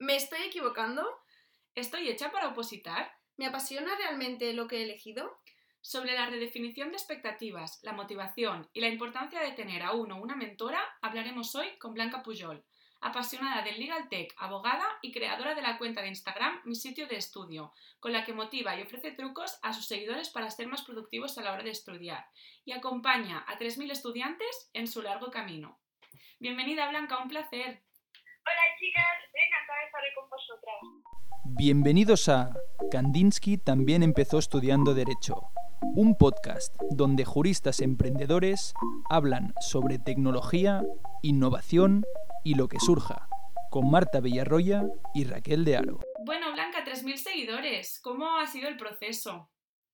¿Me estoy equivocando? ¿Estoy hecha para opositar? ¿Me apasiona realmente lo que he elegido? Sobre la redefinición de expectativas, la motivación y la importancia de tener a uno una mentora, hablaremos hoy con Blanca Pujol, apasionada del Legal Tech, abogada y creadora de la cuenta de Instagram Mi Sitio de Estudio, con la que motiva y ofrece trucos a sus seguidores para ser más productivos a la hora de estudiar y acompaña a 3.000 estudiantes en su largo camino. Bienvenida Blanca, un placer. Hola chicas, estoy encantada de estar hoy con vosotras. Bienvenidos a Kandinsky también empezó estudiando Derecho, un podcast donde juristas emprendedores hablan sobre tecnología, innovación y lo que surja, con Marta Villarroya y Raquel de Aro. Bueno, Blanca, 3.000 seguidores. ¿Cómo ha sido el proceso?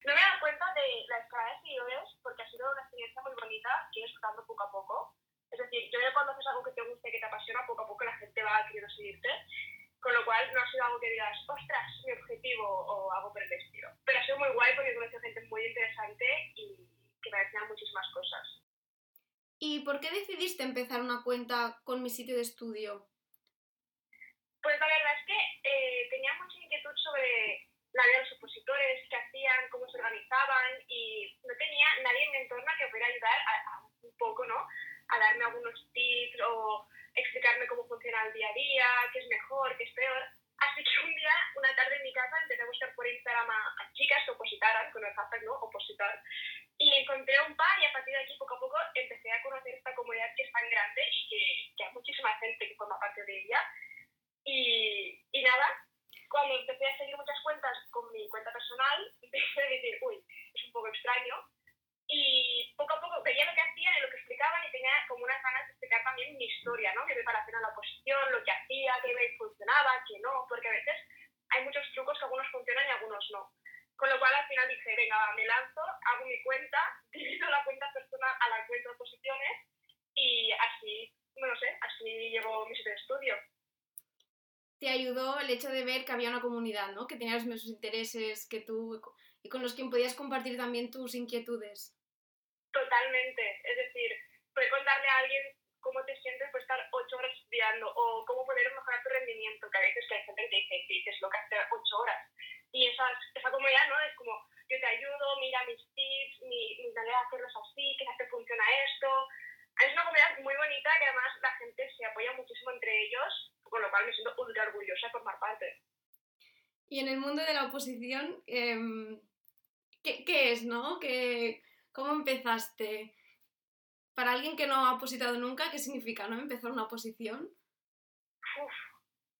No me he dado cuenta de la escala de seguidores porque ha sido una experiencia muy bonita que he disfrutando poco a poco. Es decir, yo creo que cuando haces algo que te guste, que te apasiona, poco a poco la gente va queriendo seguirte. Con lo cual no ha sido algo que digas, ostras, mi objetivo o algo por el estilo. Pero ha sido muy guay porque he conocido gente muy interesante y que me enseñado muchísimas cosas. ¿Y por qué decidiste empezar una cuenta con mi sitio de estudio? Pues la verdad es que eh, tenía mucha inquietud sobre la vida de los opositores, qué hacían, cómo se organizaban y no tenía nadie en mi entorno que pudiera ayudar a, a un poco, ¿no? A darme algunos tips o explicarme cómo funciona el día a día, qué es mejor, qué es peor. Así que un día, una tarde en mi casa, empecé a buscar por Instagram a, chicas que opositaran, con el hashtag, ¿no? Opositar. Y encontré un par y a partir de aquí, poco a poco, empecé a conocer esta comunidad que es tan grande y que, que hay muchísima gente que forma parte de ella. Y, y nada, cuando empecé a seguir muchas cuentas con mi cuenta personal, empecé a decir, uy, es un poco extraño. Y poco a poco veía lo que hacían y lo que explicaban y tenía como unas ganas de explicar también mi historia, ¿no? Mi preparación a la oposición, lo que hacía, qué me funcionaba, qué no, porque a veces hay muchos trucos que algunos funcionan y algunos no. Con lo cual al final dije, venga, va, me lanzo, hago mi cuenta, divido la cuenta personal a la cuenta de oposiciones y así, no lo sé, así llevo mi sitio de estudio. Te ayudó el hecho de ver que había una comunidad, ¿no? Que tenía los mismos intereses que tú y con los que podías compartir también tus inquietudes. Totalmente. Es decir, puede contarle a alguien cómo te sientes por estar ocho horas estudiando o cómo poder mejorar tu rendimiento, que a veces que hay gente que te dice, que dices lo que hace ocho horas. Y esa, esa comunidad, ¿no? Es como, yo te ayudo, mira mis tips, mi, mi manera de hacerlos así, que te funciona esto. Es una comunidad muy bonita que además la gente se apoya muchísimo entre ellos, con lo cual me siento ultra orgullosa de formar parte. Y en el mundo de la oposición, eh, ¿qué, ¿qué, es, no? ¿Qué, ¿Cómo empezaste? Para alguien que no ha opositado nunca, ¿qué significa, no? Empezar una oposición. Uf,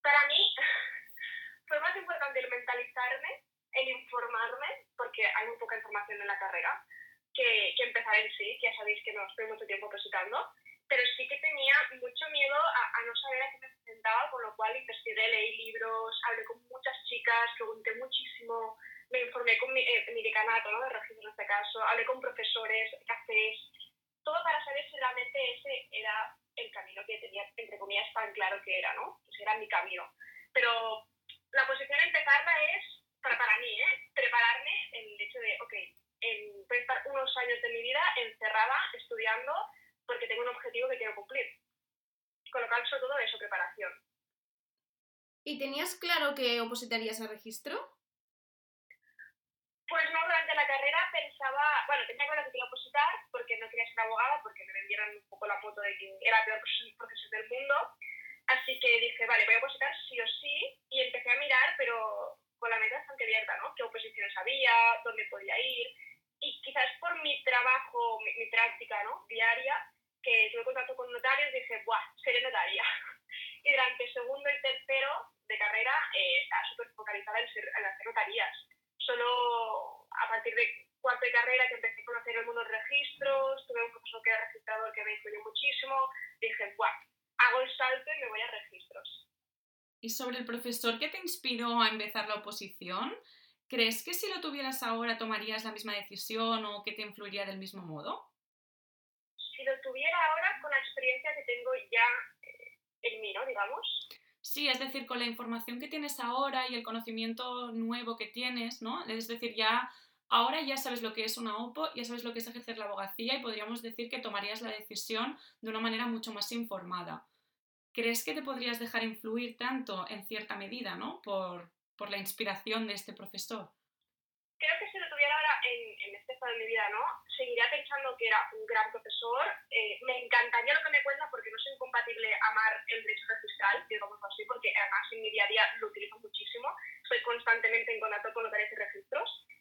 para mí fue más importante el mentalizarme, el informarme, porque hay muy poca información en la carrera, que, que empezar en sí, que ya sabéis que no estoy mucho tiempo opositando, pero sí que tenía mucho miedo a, a no saber a qué me presentaba, con lo cual investigué, leí libros, hablé con muchas chicas, pregunté muchísimo, me informé con mi, eh, mi decanato, ¿no? de registro en este caso, hablé con profesores, cafés, todo para saber si realmente ese era el camino que tenía, entre comillas, tan claro que era, ¿no? Ese era mi camino. Pero la posición de empezarla es, para, para mí, ¿eh? prepararme en el hecho de, ok, en, voy a estar unos años de mi vida encerrada, estudiando, porque tengo un objetivo que quiero cumplir. Con lo cual, sobre todo eso, preparación. ¿Y tenías claro que opositarías al registro? Pues no, durante la carrera pensaba, bueno, tenía claro que quería opositar no quería ser abogada, porque me vendieron un poco la foto de que era el peor profesor del mundo. Así que dije, vale, voy a opositar sí o sí, y empecé a mirar, pero con la mente bastante abierta, ¿no? ¿Qué oposiciones había? ¿Dónde podía ir? Y quizás por mi trabajo, mi, mi práctica, ¿no? Diaria, que tuve contacto con notarios, dije, ¡buah! Seré notaria. y durante segundo y tercero de carrera eh, estaba súper focalizada en, ser, en hacer notarías solo a partir de cuarto de carrera que empecé a conocer de registros, tuve un profesor que era registrador que me influyó muchísimo, dije, ¡buah! Hago el salto y me voy a registros. ¿Y sobre el profesor que te inspiró a empezar la oposición? ¿Crees que si lo tuvieras ahora tomarías la misma decisión o que te influiría del mismo modo? Si lo tuviera ahora con la experiencia que tengo ya eh, en mí, ¿no? Digamos. Sí, es decir, con la información que tienes ahora y el conocimiento nuevo que tienes, ¿no? Es decir, ya ahora ya sabes lo que es una OPO, ya sabes lo que es ejercer la abogacía y podríamos decir que tomarías la decisión de una manera mucho más informada. ¿crees que te podrías dejar influir tanto en cierta medida, ¿no? Por, por la inspiración de este profesor. Creo que si lo tuviera ahora en, en este estado de mi vida, ¿no? Seguiría pensando que era un gran profesor. Eh, me encantaría lo que me cuenta porque no es incompatible amar el derecho registral, digamos así, porque además en mi día a día lo utilizo muchísimo. Estoy constantemente en contacto con derechos y.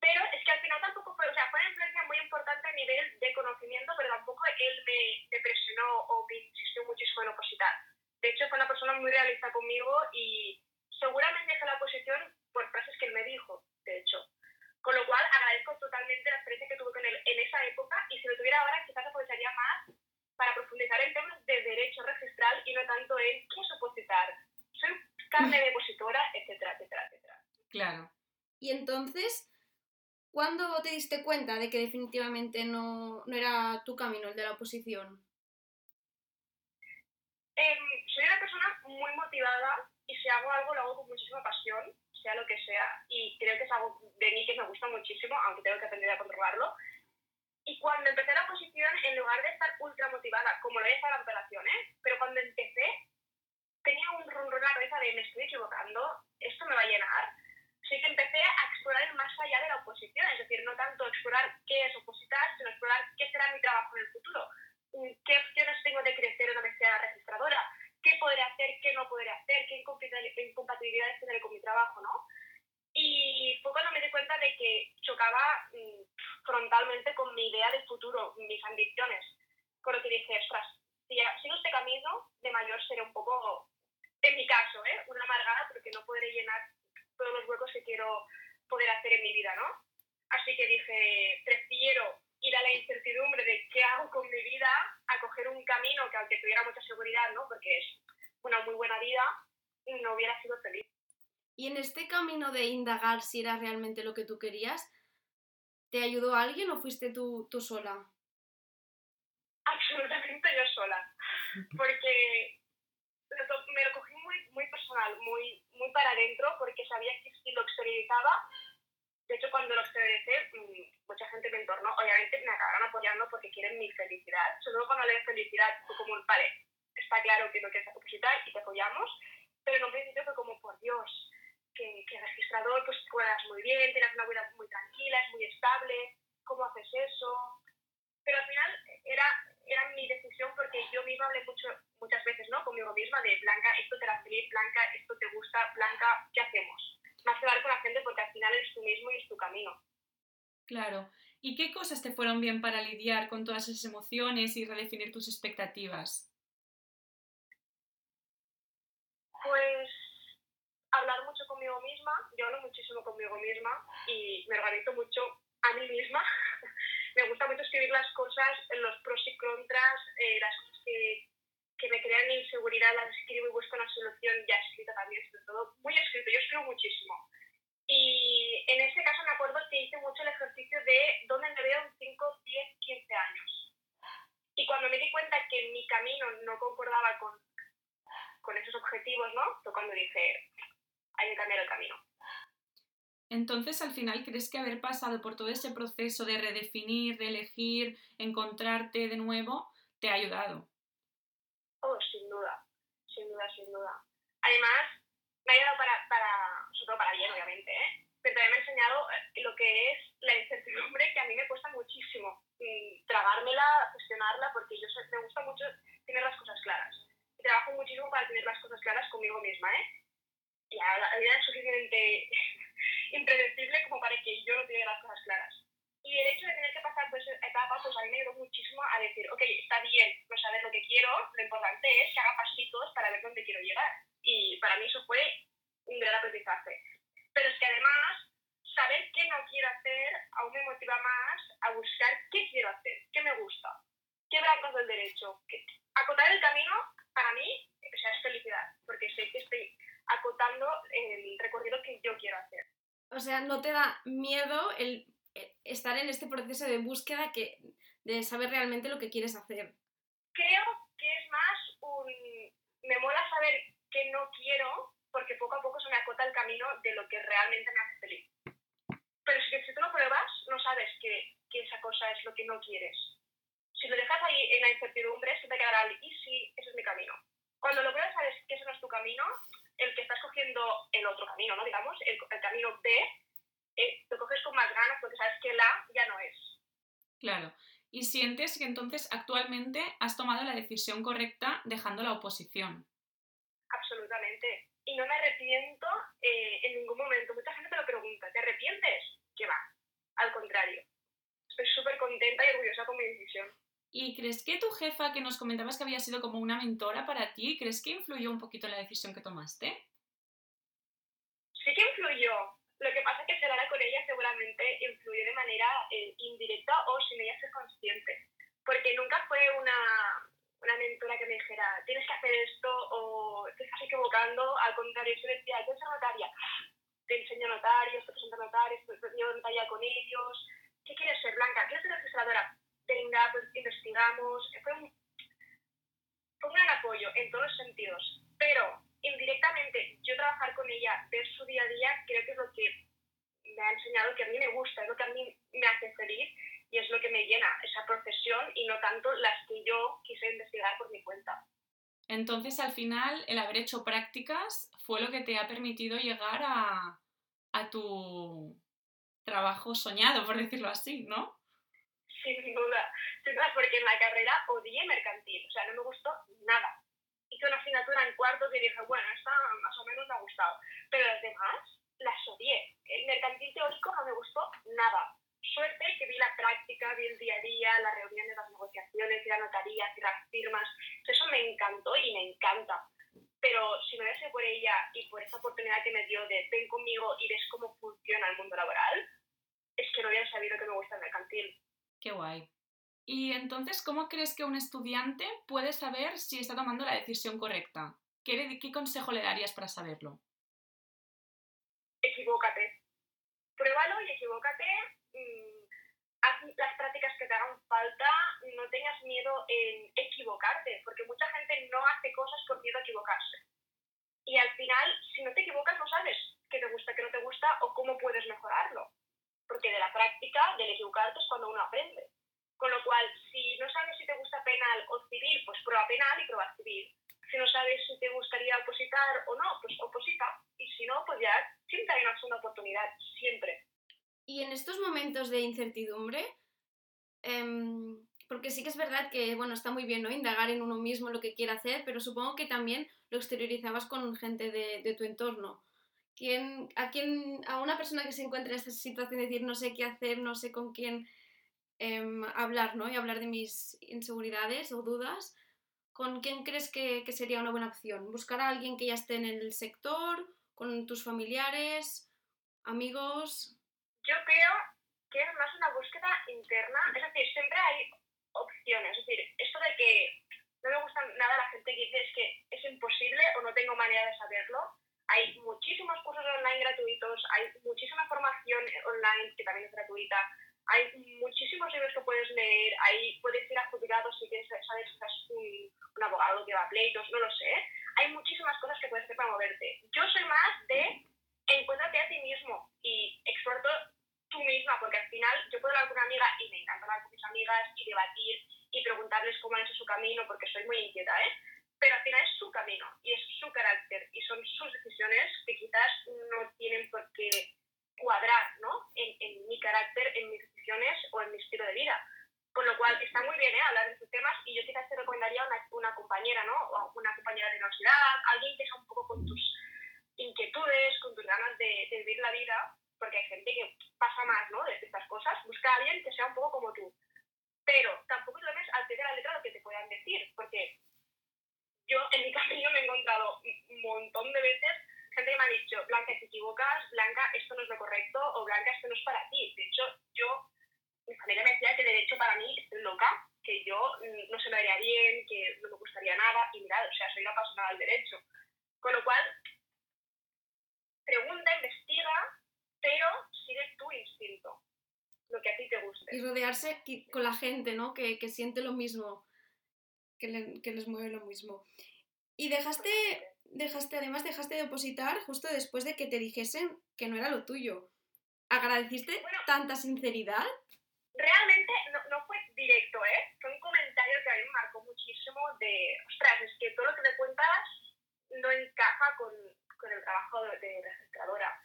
Pero es que al final tampoco fue, o sea, fue una influencia muy importante a nivel de conocimiento, pero tampoco él me, me presionó o me insistió muchísimo en opositar. De hecho, fue una persona muy realista conmigo y seguramente dejé la posición por frases que él me dijo, de hecho. Con lo cual agradezco totalmente la experiencia que tuve con él en esa época y si lo tuviera ahora quizás aprovecharía más para profundizar en temas de derecho registral y no tanto en qué es opositar, soy carne depositora, etcétera, etcétera, etcétera. Claro. Y entonces, ¿cuándo te diste cuenta de que definitivamente no, no era tu camino el de la oposición? Em, soy una persona muy motivada y si hago algo lo hago con muchísima pasión, sea lo que sea, y creo que es algo de mí que me gusta muchísimo, aunque tengo que aprender a controlarlo. Y cuando empecé la oposición, en lugar de estar ultra motivada, como lo estado en la operación, ¿eh? pero cuando empecé, tenía un ronron en la cabeza de me estoy equivocando, esto me va a llenar. Así que empecé a explorar el más allá de la oposición, es decir, no tanto explorar qué es opositar, sino explorar qué será mi trabajo en el futuro, qué opciones tengo de crecer una vez sea registradora, qué podré hacer, qué no podré hacer, qué incompatibilidades tendré con mi trabajo, ¿no? Y fue cuando me di cuenta de que chocaba mmm, frontalmente con mi idea de futuro, mis ambiciones, con lo que dije, ostras, si sigo este camino, de mayor seré un poco, en mi caso, ¿eh? una amargada porque no podré llenar todos los huecos que quiero poder hacer en mi vida, ¿no? Así que dije, prefiero ir a la incertidumbre de qué hago con mi vida a coger un camino que aunque tuviera mucha seguridad, ¿no? Porque es una muy buena vida, no hubiera sido feliz. Y en este camino de indagar si era realmente lo que tú querías, ¿te ayudó alguien o fuiste tú, tú sola? Absolutamente yo sola, porque me lo cogí muy, muy personal, muy, muy para adentro, porque sabía que si lo exteriorizaba de hecho, cuando lo exterioricé, mm, mucha gente me entornó, obviamente me acabaron apoyando porque quieren mi felicidad. Sobre todo cuando le felicidad, fue como, vale, está claro que no quieres opositar y te apoyamos, pero en un principio fue como, por Dios, que, que registrador, pues juegas muy bien, tienes una vida muy tranquila, es muy estable, ¿cómo haces eso? Pero al final era, era mi decisión porque yo misma hablé mucho, muchas veces, ¿no? Conmigo misma de, Blanca, esto te da feliz, Blanca, esto te gusta, Blanca, ¿qué hacemos? más que hablar con la gente porque al final es tú mismo y es tu camino. Claro. ¿Y qué cosas te fueron bien para lidiar con todas esas emociones y redefinir tus expectativas? Pues hablar mucho conmigo misma, yo hablo muchísimo conmigo misma y me organizo mucho a mí misma. me gusta mucho escribir las cosas, los pros y contras, eh, las cosas que que me crean inseguridad, las escribo y busco una solución ya escrita también, sobre todo muy escrito, yo escribo muchísimo. Y en ese caso me acuerdo que hice mucho el ejercicio de dónde me veo en 5, 10, 15 años. Y cuando me di cuenta que mi camino no concordaba con, con esos objetivos, ¿no? Fue cuando dije, hay que cambiar el camino. Entonces, al final, ¿crees que haber pasado por todo ese proceso de redefinir, de elegir, encontrarte de nuevo, te ha ayudado? Oh, sin duda, sin duda, sin duda. Además, me ha ayudado para, para sobre todo para bien, obviamente, ¿eh? pero también me ha enseñado eh, lo que es la incertidumbre, que a mí me cuesta muchísimo mm, tragármela, gestionarla, porque yo me gusta mucho tener las cosas claras. Y trabajo muchísimo para tener las cosas claras conmigo misma, ¿eh? Y la vida es suficientemente impredecible como para que yo no tenga las cosas claras. Y el hecho de tener que pasar por esa etapa, pues a mí me ayudó muchísimo a decir, ok, está bien no saber lo que quiero, lo importante es que haga pasitos para ver dónde quiero llegar. Y para mí eso fue un gran aprendizaje. Pero es que además, saber qué no quiero hacer aún me motiva más a buscar qué quiero hacer, qué me gusta, qué blancos del derecho. Acotar el camino, para mí, o sea, es felicidad, porque sé que estoy acotando el recorrido que yo quiero hacer. O sea, ¿no te da miedo el estar en este proceso de búsqueda que, de saber realmente lo que quieres hacer? Creo que es más un... Me mola saber que no quiero porque poco a poco se me acota el camino de lo que realmente me hace feliz. Pero si, si tú lo pruebas, no sabes que, esa cosa es lo que no quieres. Si lo dejas ahí en la incertidumbre, se te quedará el y si, eso es mi camino. Cuando lo pruebas sabes que ese no es tu camino, el que estás cogiendo el otro camino, ¿no? Digamos, el, el camino B, eh, lo coges con más ganas porque sabes que el A ya no es. Claro. Y sientes que entonces actualmente has tomado la decisión correcta dejando la oposición. Absolutamente. Y no me arrepiento eh, en ningún momento. Mucha gente me lo pregunta, ¿te arrepientes? Que va. Al contrario. Estoy súper contenta y orgullosa con mi decisión. ¿Y crees que tu jefa, que nos comentabas que había sido como una mentora para ti, crees que influyó un poquito en la decisión que tomaste? Sí que influyó. Lo que pasa es que hablar con ella seguramente influyó de manera eh, indirecta o sin ella ser consciente. Porque nunca fue una, una mentora que me dijera, tienes que hacer esto o te estás equivocando. Al contrario, yo decía, yo soy notaria. Te enseño notarios, te presento notarios, te enseño notaria con ellos. ¿Qué quieres ser, Blanca? ¿Quieres ser registradora? Venga, pues investigamos. Fue un, fue un gran apoyo en todos los sentidos. Pero indirectamente yo trabajar con ella, ver su día a día, creo que es lo que me ha enseñado que a mí me gusta, es lo que a mí me hace feliz y es lo que me llena, esa profesión y no tanto las que yo quise investigar por mi cuenta. Entonces, al final, el haber hecho prácticas fue lo que te ha permitido llegar a, a tu trabajo soñado, por decirlo así, ¿no? Sin duda, sin duda, porque en la carrera odié mercantil, o sea, no me gustó nada hice una asignatura en cuarto que dije, bueno, esta más o menos me ha gustado, pero las demás las odié. El mercantil teórico no me gustó nada. Suerte que vi la práctica, vi el día a día, las reuniones, las negociaciones, y la notaría, y las firmas. Eso me encantó y me encanta. Pero si no hubiese por ella y por esa oportunidad que me dio de ven conmigo y ves cómo funciona el mundo laboral, es que no hubiera sabido que me gusta el mercantil. Qué guay. Y entonces, ¿cómo crees que un estudiante puede saber si está tomando la decisión correcta? ¿Qué, consejo le darías para saberlo? Equivócate. Pruébalo y equivócate. Mm, haz las prácticas que te hagan falta. No tengas miedo en equivocarte, porque mucha gente no hace cosas por miedo a equivocarse. Y al final, si no te equivocas, no sabes qué te gusta, qué no te gusta o cómo puedes mejorarlo. Porque de la práctica, del equivocarte es cuando uno aprende. Con lo cual, si no sabes si te gusta penal o civil, pues prueba penal y prueba civil. Si no sabes si te gustaría opositar o no, pues oposita. Y si no, pues ya siempre hay una segunda oportunidad, siempre. Y en estos momentos de incertidumbre, em, porque sí que es verdad que, bueno, está muy bien, ¿no? Indagar en uno mismo lo que quiere hacer, pero supongo que también lo exteriorizabas con gente de, de tu entorno. ¿Quién, a, quién, a una persona que se encuentra en esta situación, decir, no sé qué hacer, no sé con quién Em, hablar, ¿no? Y hablar de mis inseguridades o dudas. ¿Con quién crees que, que, sería una buena opción? ¿Buscar a alguien que ya esté en el sector? ¿Con tus familiares? ¿Amigos? Yo creo que es más una búsqueda interna. Es decir, siempre hay opciones. Es decir, esto de que no me gusta nada la gente que dice es que es imposible o no tengo manera de saberlo. Hay muchísimos cursos online gratuitos, hay muchísima formación online que también es gratuita hay muchísimos libros que puedes leer, ahí puedes ir a juzgados si quieres saber si estás un, un abogado que va a pleitos, no lo sé. Hay muchísimas cosas que puedes hacer para moverte. Yo soy más de encuéntrate a ti mismo y exhorto tú misma, porque al final yo puedo hablar con una amiga y me encanta hablar con mis amigas y debatir y preguntarles cómo han hecho su camino, porque soy muy inquieta, ¿eh? Pero al final es su camino y es su carácter y son sus decisiones que quizás no tienen por qué cuadrar ¿no? en, en mi carácter, en mis o en mi estilo de vida. Con lo cual, está muy bien ¿eh? hablar de estos temas y yo quizás te recomendaría una, una compañera, ¿no? O una compañera de universidad, alguien que sea un poco con tus inquietudes, con tus ganas de, de vivir la vida, porque hay gente que pasa más, ¿no? De estas cosas. Busca a alguien que sea un poco como tú. Pero tampoco tomes al pie de la letra lo que te puedan decir, porque yo en mi camino me he encontrado un montón de veces gente que me ha dicho, Blanca, te equivocas, Blanca, esto no es lo correcto, o Blanca, esto no es para ti. De hecho, yo mi familia me decía que derecho para mí estoy loca, que yo mm, no se me haría bien, que no me gustaría nada, y mirad, o sea, soy una apasionada del derecho. Con lo cual, pregunta, investiga, pero sigue tu instinto, lo que a ti te guste. Y rodearse con la gente, ¿no? Que, que siente lo mismo, que, le, que, les mueve lo mismo. Y dejaste, dejaste, además dejaste de opositar justo después de que te dijesen que no era lo tuyo. ¿Agradeciste tanta sinceridad? Realmente no, no, fue directo, ¿eh? Fue un comentario que a mí me marcó muchísimo de, ostras, es que todo lo que me cuentas no encaja con, con el trabajo de, de registradora.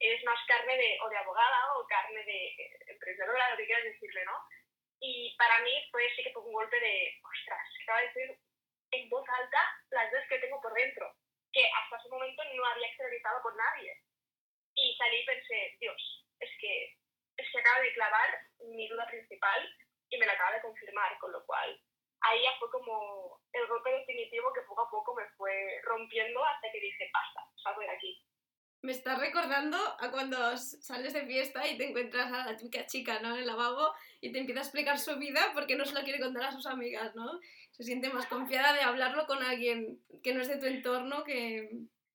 Eres más carne de, o de abogada o carne de eh, emprendedora, lo que quieras decirle, ¿no? Y para mí fue sí que fue un golpe de, ostras, acaba de decir en voz alta las dos que tengo por dentro, que hasta ese momento no había exteriorizado con nadie. Y salí y pensé, Dios, es que, que acaba de clavar mi duda principal y me la acaba de confirmar, con lo cual ahí ya fue como el golpe definitivo que poco a poco me fue rompiendo hasta que dije, basta, salgo de aquí. Me estás recordando a cuando sales de fiesta y te encuentras a la típica chica, ¿no? En el lavabo y te empieza a explicar su vida porque no se la quiere contar a sus amigas, ¿no? Se siente más confiada de hablarlo con alguien que no es de tu entorno que...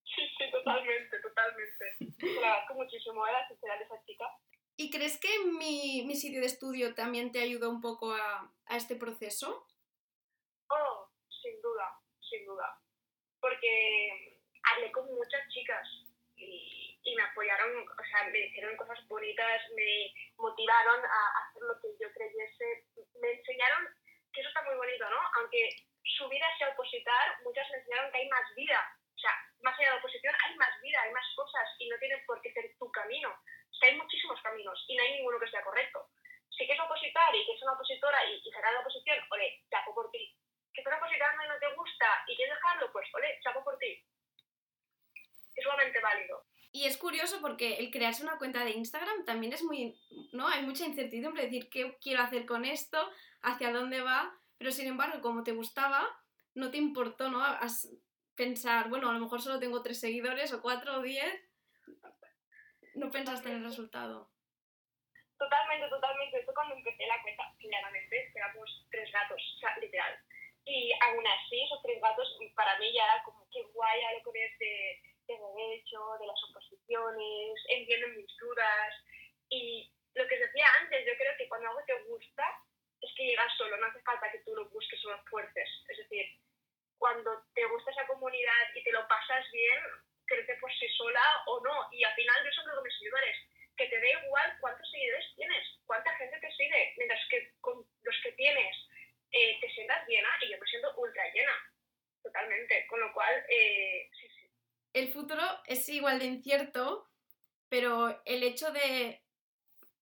Sí, sí, totalmente, totalmente. Se lo agradezco muchísimo la sinceridad de esa chica. ¿Y crees que mi, mi sitio de estudio también te ayuda un poco a, a este proceso? Oh, sin duda, sin duda. Porque hablé con muchas chicas y, y me apoyaron, o sea, me hicieron cosas bonitas, me motivaron a hacer lo que yo creyese, me enseñaron que eso está muy bonito, ¿no? Aunque su vida sea opositar, muchas me enseñaron que hay más vida. O sea, más allá de la oposición hay más vida, hay más cosas y no tiene por qué ser tu camino. Sea, hay muchísimos caminos y no hay ninguno que sea correcto. Si quieres opositar y que es una opositora y, y sacar la oposición, ole, chapo por ti. Que eres opositando y no te gusta y quieres dejarlo, pues ole, chapo por ti. Es sumamente válido. Y es curioso porque el crearse una cuenta de Instagram también es muy, ¿no? Hay mucha incertidumbre, decir qué quiero hacer con esto, hacia dónde va, pero sin embargo, como te gustaba, no te importó, ¿no? Pensar, bueno, a lo mejor solo tengo tres seguidores o cuatro o diez, no pensaste en el resultado. Totalmente, totalmente. Esto cuando empecé la cuenta, claramente, éramos tres gatos, o sea, literal. Y aún así, esos tres gatos, para mí ya era como que guay hablo con este de derecho, de las oposiciones, entienden mis dudas. Y lo que os decía antes, yo creo que cuando algo te gusta, es que llegas solo, no hace falta que tú lo busques o lo fuerces. Es decir, cuando te gusta esa comunidad y te lo pasas bien, crece por sí sola o no. Y al final yo eso digo mis seguidores, que te da igual cuántos seguidores tienes, cuánta gente te sigue, mientras que con los que tienes eh, te sientas llena y yo me siento ultra llena, totalmente. Con lo cual, eh, sí, sí. El futuro es igual de incierto, pero el hecho de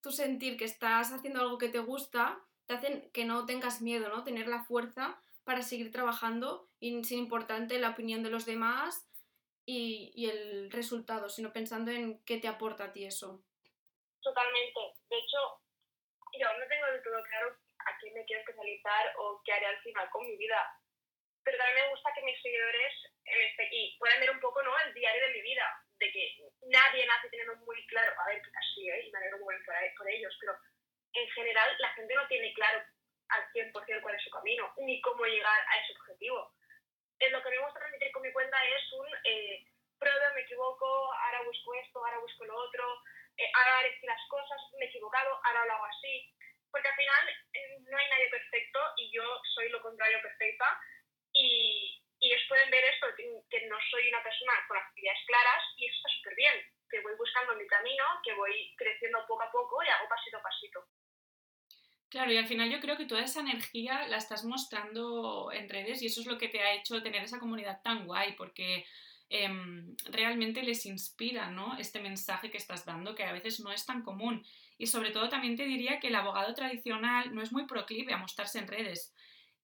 tú sentir que estás haciendo algo que te gusta, te hacen que no tengas miedo, ¿no? Tener la fuerza para seguir trabajando y sin importarte la opinión de los demás y, y el resultado, sino pensando en qué te aporta a ti eso. Totalmente. De hecho, yo no tengo del todo claro a qué me quiero especializar o qué haré al final con mi vida. Pero también me gusta que mis seguidores en este, y puedan ver un poco ¿no? el diario de mi vida, de que nadie nace teniendo muy claro, a ver, quizás sí, ¿eh? y me alegro muy por, por ellos, pero en general la gente no tiene claro al 100% cuál es su camino, ni cómo llegar a ese objetivo. Eh, lo que me gusta transmitir con mi cuenta es un eh, pruebo, me equivoco, ahora busco esto, ahora busco lo otro, eh, ahora las cosas, me he equivocado, ahora lo hago así. Porque al final eh, no hay nadie perfecto y yo soy lo contrario perfecta. Y, y ellos pueden ver esto, que- no soy una persona con ideas claras y eso está súper bien. Que voy buscando mi camino, que voy creciendo poco a poco y hago pasito a pasito. Claro, y al final yo creo que toda esa energía la estás mostrando en redes y eso es lo que te ha hecho tener esa comunidad tan guay, porque em, realmente les inspira ¿no? este mensaje que estás dando, que a veces no es tan común. Y sobre todo también te diría que el abogado tradicional no es muy proclive a mostrarse en redes.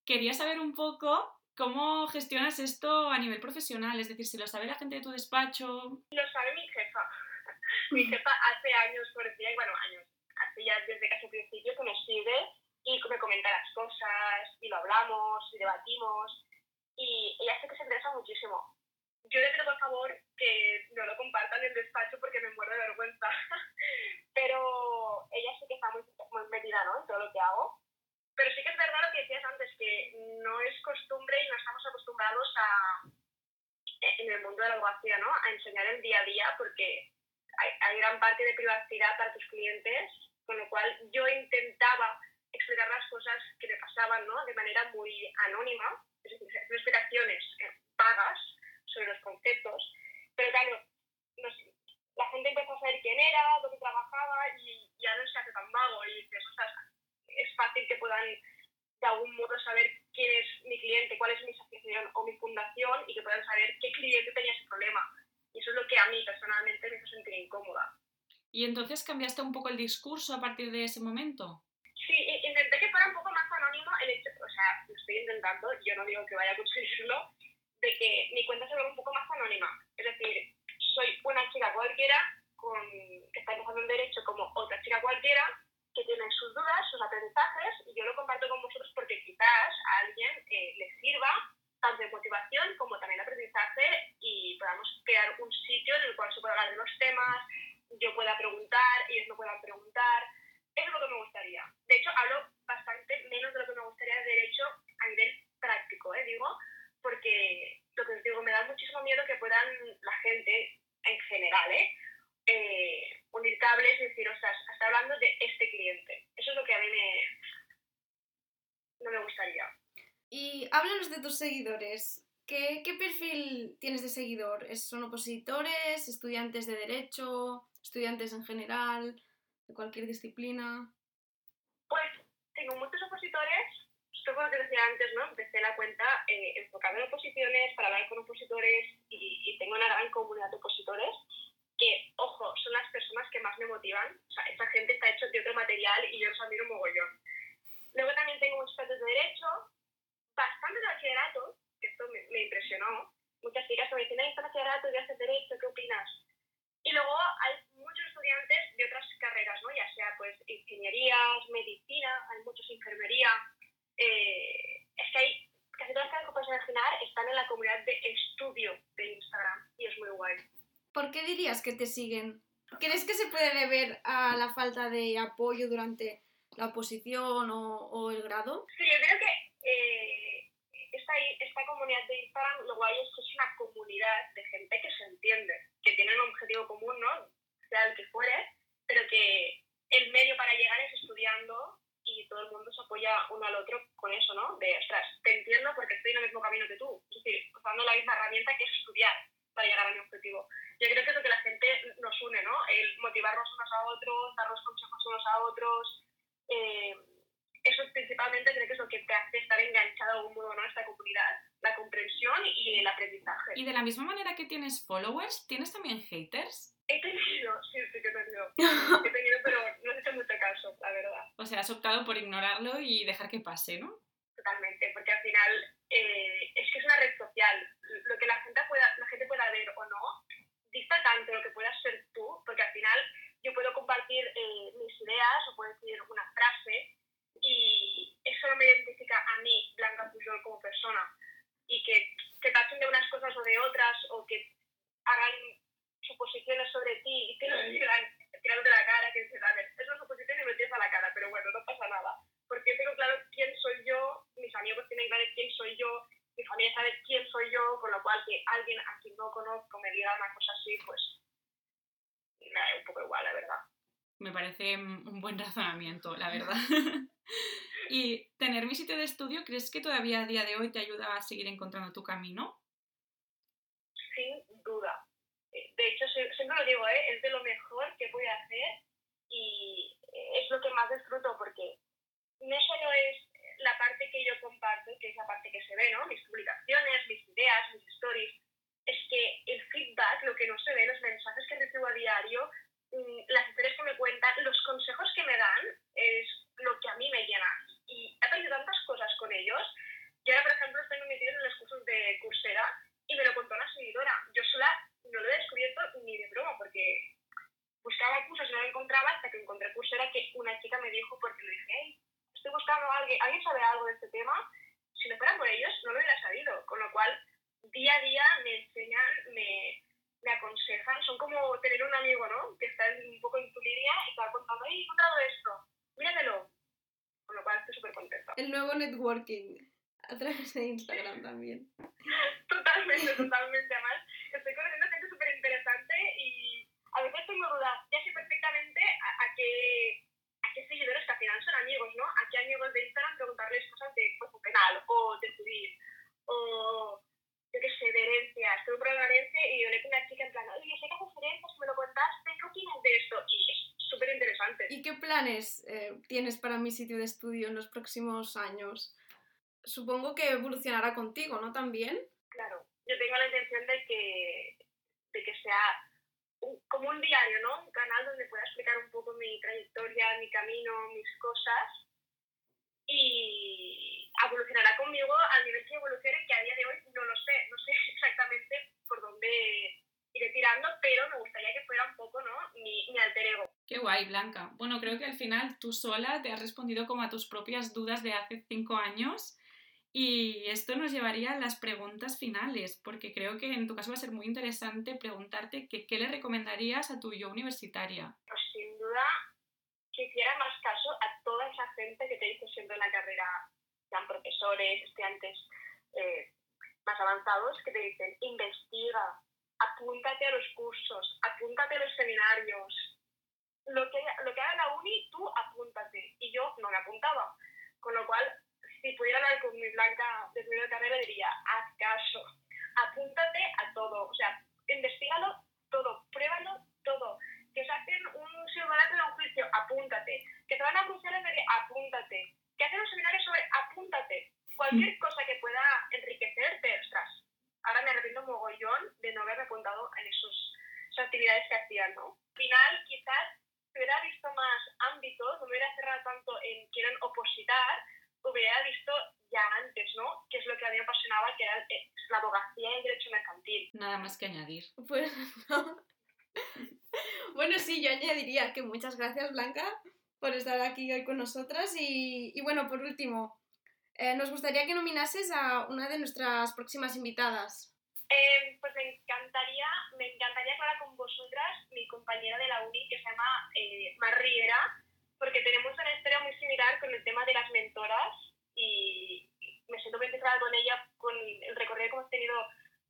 Quería saber un poco cómo gestionas esto a nivel profesional, es decir, si lo sabe la gente de tu despacho. Lo sabe mi jefa. Mi jefa hace años, por decir, bueno, años, hace ya desde casi el principio que me sigue y me comenta las cosas y lo hablamos y debatimos y ella sé que se interesa muchísimo. Yo le pido por favor que no lo compartan en el despacho porque me muero de vergüenza, pero ella sí que está muy, muy metida ¿no? en todo lo que hago. Pero sí que es verdad lo que decías antes, que no es costumbre y no estamos acostumbrados a, en el mundo de la abogacía, ¿no? A enseñar el día a día porque hay, hay gran parte de privacidad para tus clientes, con lo cual yo intentaba explicar las cosas que me pasaban ¿no? de manera muy anónima, es decir, explicaciones eh, vagas sobre los conceptos, pero claro, no sé, la gente empezó a saber quién era, dónde trabajaba y ya no se hace tan vago y dices, es fácil que puedan de algún modo saber quién es mi cliente, cuál es mi asociación o mi fundación y que puedan saber qué cliente tenía ese problema. Y eso es lo que a mí personalmente me hizo sentir incómoda. ¿Y entonces cambiaste un poco el discurso a partir de ese momento? Sí, i- intenté que fuera un poco más anónimo el hecho, o sea, estoy intentando, yo no digo que vaya a conseguirlo, de que mi cuenta se vea un poco más anónima. Es decir, soy una chica cualquiera con, que está empezando en derecho como otra chica cualquiera que tiene sus dudas, sus aprendizajes y yo lo comparto con vosotros porque quizás a alguien eh, le sirva tanto de motivación como también de aprendizaje y podamos crear un sitio en el cual se pueda hablar de los temas, yo pueda preguntar, ellos me puedan preguntar. Eso es lo que me gustaría. De hecho, hablo bastante menos de lo que me gustaría de derecho a nivel práctico, ¿eh? digo, porque lo que os digo, me da muchísimo miedo que puedan la gente en general, ¿eh? eh, unir cables y decir, o sea, está hablando de este cliente. Eso es lo que a mí me, no me gustaría. Y háblanos de seguidores. ¿Qué, qué perfil tienes de seguidor? ¿Es- ¿Son opositores, estudiantes de derecho, estudiantes en general, de cualquier disciplina? Pues tengo muchos opositores, esto como te decía antes, ¿no? Empecé la cuenta eh, enfocada en oposiciones, para hablar con opositores y, y tengo una gran comunidad de opositores que, ojo, son las personas que más me motivan. O sea, esta gente está hecho de otro material y yo los admiro un mogollón. Luego también tengo muchos estudiantes de Derecho, bastante de bachillerato, que esto me, me impresionó. Muchas chicas que me dicen, "Ay, haces Derecho, ¿qué opinas? Y luego hay muchos estudiantes de otras carreras, ¿no? Ya sea pues ingenierías, medicina, hay muchos enfermería. Eh, es que hay casi todas las carreras que puedes imaginar están en la comunidad de estudio de Instagram y es muy guay. ¿Por qué dirías que te siguen? ¿Crees que se puede deber a la falta de apoyo durante la oposición o, o el grado? Sí, yo creo que eh, esta, esta comunidad de Instagram lo guay es que es una comunidad de gente que se entiende, que tiene un objetivo común, ¿no? Sea el que fuere, pero que el medio para llegar es estudiando y todo el mundo se apoya uno al otro con eso, ¿no? De, ostras, te entiendo porque estoy en el mismo camino que tú. Es decir, usando la misma herramienta que es estudiar para llegar a mi objetivo. Yo creo que es lo que la gente nos une, ¿no? El motivarnos unos a otros, darnos consejos unos a otros. Eh, eso principalmente creo que es lo que te hace estar enganchado a algún modo ¿no? esta comunidad, la comprensión y el aprendizaje. Y de la misma manera que tienes followers, ¿tienes también haters? He tenido, sí, sí que he tenido. He tenido, pero no he hecho mucho caso, la verdad. O sea, has optado por ignorarlo y dejar que pase, ¿no? Totalmente, porque al final eh, es que es una red social. Lo que la gente pueda, la gente pueda ver o no, dista tanto de lo que puedas ser tú, porque al final yo puedo compartir eh, mis ideas o puedo decir una frase y eso no me identifica a mí, Blanca Pujol, como persona. Y que, que tachen de unas cosas o de otras o que hagan suposiciones sobre ti y te lo digan tirando de la cara, que dices, a ver, es una suposición y me tiras a la cara, pero bueno, no pasa nada. Porque tengo claro quién soy yo, mis amigos tienen claro quién soy yo, mi familia sabe quién soy yo, con lo cual que alguien a quien no conozco me diga una cosa así, pues me da un poco igual, la verdad. Me parece un buen razonamiento, la verdad. y tener mi sitio de estudio, ¿crees que todavía a día de hoy te ayuda a seguir encontrando tu camino? Sin duda. Eh, De hecho, sie- siempre lo digo, ¿eh? es de lo mejor que voy a hacer y es lo que más disfruto porque no solo es la parte que yo comparto, que es la parte que se ve, ¿no? Mis publicaciones, mis ideas, mis stories. Es que el feedback, lo que no se ve, los mensajes que recibo a diario, mm, las historias que me cuentan, los consejos que me dan, es lo que a mí me llena. Y he aprendido tantas cosas con ellos. Yo ahora, por ejemplo, estoy metida en los cursos de Coursera y me lo contó una seguidora. Yo sola no lo he descubierto ni de broma porque buscaba cursos y no lo encontraba hasta que encontré Coursera que una chica me dijo porque le dije, hey, estoy buscando a alguien, ¿alguien sabe algo de este tema? Si no fuera por ellos, no lo hubiera sabido. Con lo cual, día a día me enseñan, me, me aconsejan. Son como tener un amigo, ¿no? Que está en- un poco en tu línea y te va contando, hey, he encontrado esto, míratelo. Con lo cual, estoy súper contenta. El nuevo networking a través de Instagram también. Totalmente, totalmente. Además, estoy conociendo gente súper interesante y a veces tengo dudas. Ya sé perfectamente a, a qué, a qué seguidores que al final son amigos, ¿no? A qué amigos de Instagram preguntarles cosas de cuerpo penal o de civil o yo qué sé, de herencias. Tuve un programa de herencia y yo le con una chica en plan, oye, sé que haces herencias, me lo contaste, ¿qué opinas de esto? Y es súper interesante. ¿Y qué planes eh, tienes para mi sitio de estudio en los próximos años? Supongo que evolucionará contigo, ¿no? También. Claro, yo tengo la intención de que, de que sea como un diario, ¿no? Un canal donde pueda explicar un poco mi trayectoria, mi camino, mis cosas y evolucionará conmigo al nivel que evolucione, que a día de hoy no lo sé, no sé exactamente por dónde iré tirando, pero me gustaría que fuera un poco, ¿no? Mi, mi alter ego. Qué guay, Blanca. Bueno, creo que al final tú sola te has respondido como a tus propias dudas de hace cinco años. Y esto nos llevaría a las preguntas finales, porque creo que en tu caso va a ser muy interesante preguntarte qué le recomendarías a tu yo universitaria. Pues sin duda que hiciera más caso a toda esa gente que te dice siempre en la carrera, sean profesores, estudiantes eh, más avanzados, que te dicen investiga, apúntate a los cursos, apúntate a los seminarios. Lo que, lo que haga la uni, tú apúntate. Y yo no me apuntaba. Con lo cual, si pudiera hablar con mi blanca de primera carrera, diría, haz caso, apúntate a todo. O sea, investigalo todo, pruébalo todo. Que se hacen un simulacro de un juicio, apúntate. Que te van a Bruselas, apúntate. Que hacen un seminario sobre, apúntate. Cualquier cosa que pueda enriquecerte, ostras, ahora me arrepiento mogollón de no haberme apuntado en esos, esas actividades que hacían, ¿no? Al final, quizás si hubiera visto más ámbitos, no me hubiera cerrado tanto en quieren opositar, hubiera visto ya antes, ¿no? Que es lo que a mí me apasionaba, que era eh, la abogacía y el derecho mercantil. Nada más que añadir. Pues no. bueno, sí, yo añadiría que muchas gracias, Blanca, por estar aquí hoy con nosotras. Y, y bueno, por último, eh, nos gustaría que nominases a una de nuestras próximas invitadas. Eh, pues me encantaría, me encantaría hablar con vosotras, mi compañera de la uni que se llama eh, porque tenemos una historia muy similar con el tema de las mentoras y me siento muy identificada con ella, con el recorrido que hemos tenido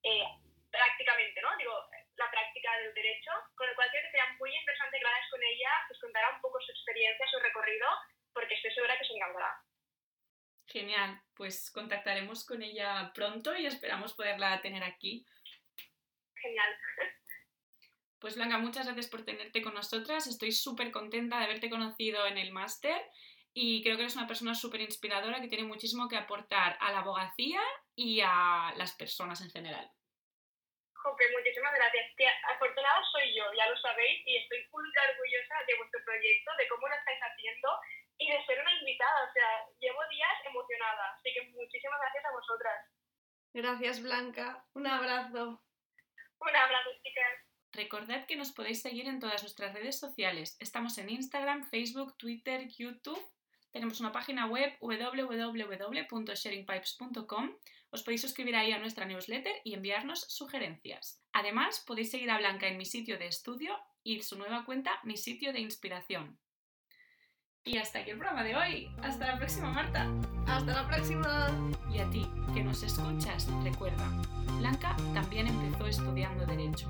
eh, prácticamente, ¿no? Digo, la práctica del derecho, con lo cual creo que sería muy interesante que con ella, que os contara un poco su experiencia, su recorrido, porque estoy segura que se encantará. Genial, pues contactaremos con ella pronto y esperamos poderla tener aquí. Genial. Pues Blanca, muchas gracias por tenerte con nosotras. Estoy súper contenta de haberte conocido en el máster y creo que eres una persona súper inspiradora que tiene muchísimo que aportar a la abogacía y a las personas en general. Jope, muchísimas gracias. Tía, afortunada soy yo, ya lo sabéis, y estoy ultra orgullosa de vuestro proyecto, de cómo lo estáis haciendo y de ser una invitada. O sea, llevo días emocionada. Así que muchísimas gracias a vosotras. Gracias, Blanca. Un abrazo. Un abrazo, chicas. Recordad que nos podéis seguir en todas nuestras redes sociales. Estamos en Instagram, Facebook, Twitter, YouTube. Tenemos una página web www.sharingpipes.com. Os podéis suscribir ahí a nuestra newsletter y enviarnos sugerencias. Además, podéis seguir a Blanca en mi sitio de estudio y su nueva cuenta, mi sitio de inspiración. Y hasta aquí el programa de hoy. Hasta la próxima, Marta. Hasta la próxima. Y a ti, que nos escuchas, recuerda, Blanca también empezó estudiando Derecho.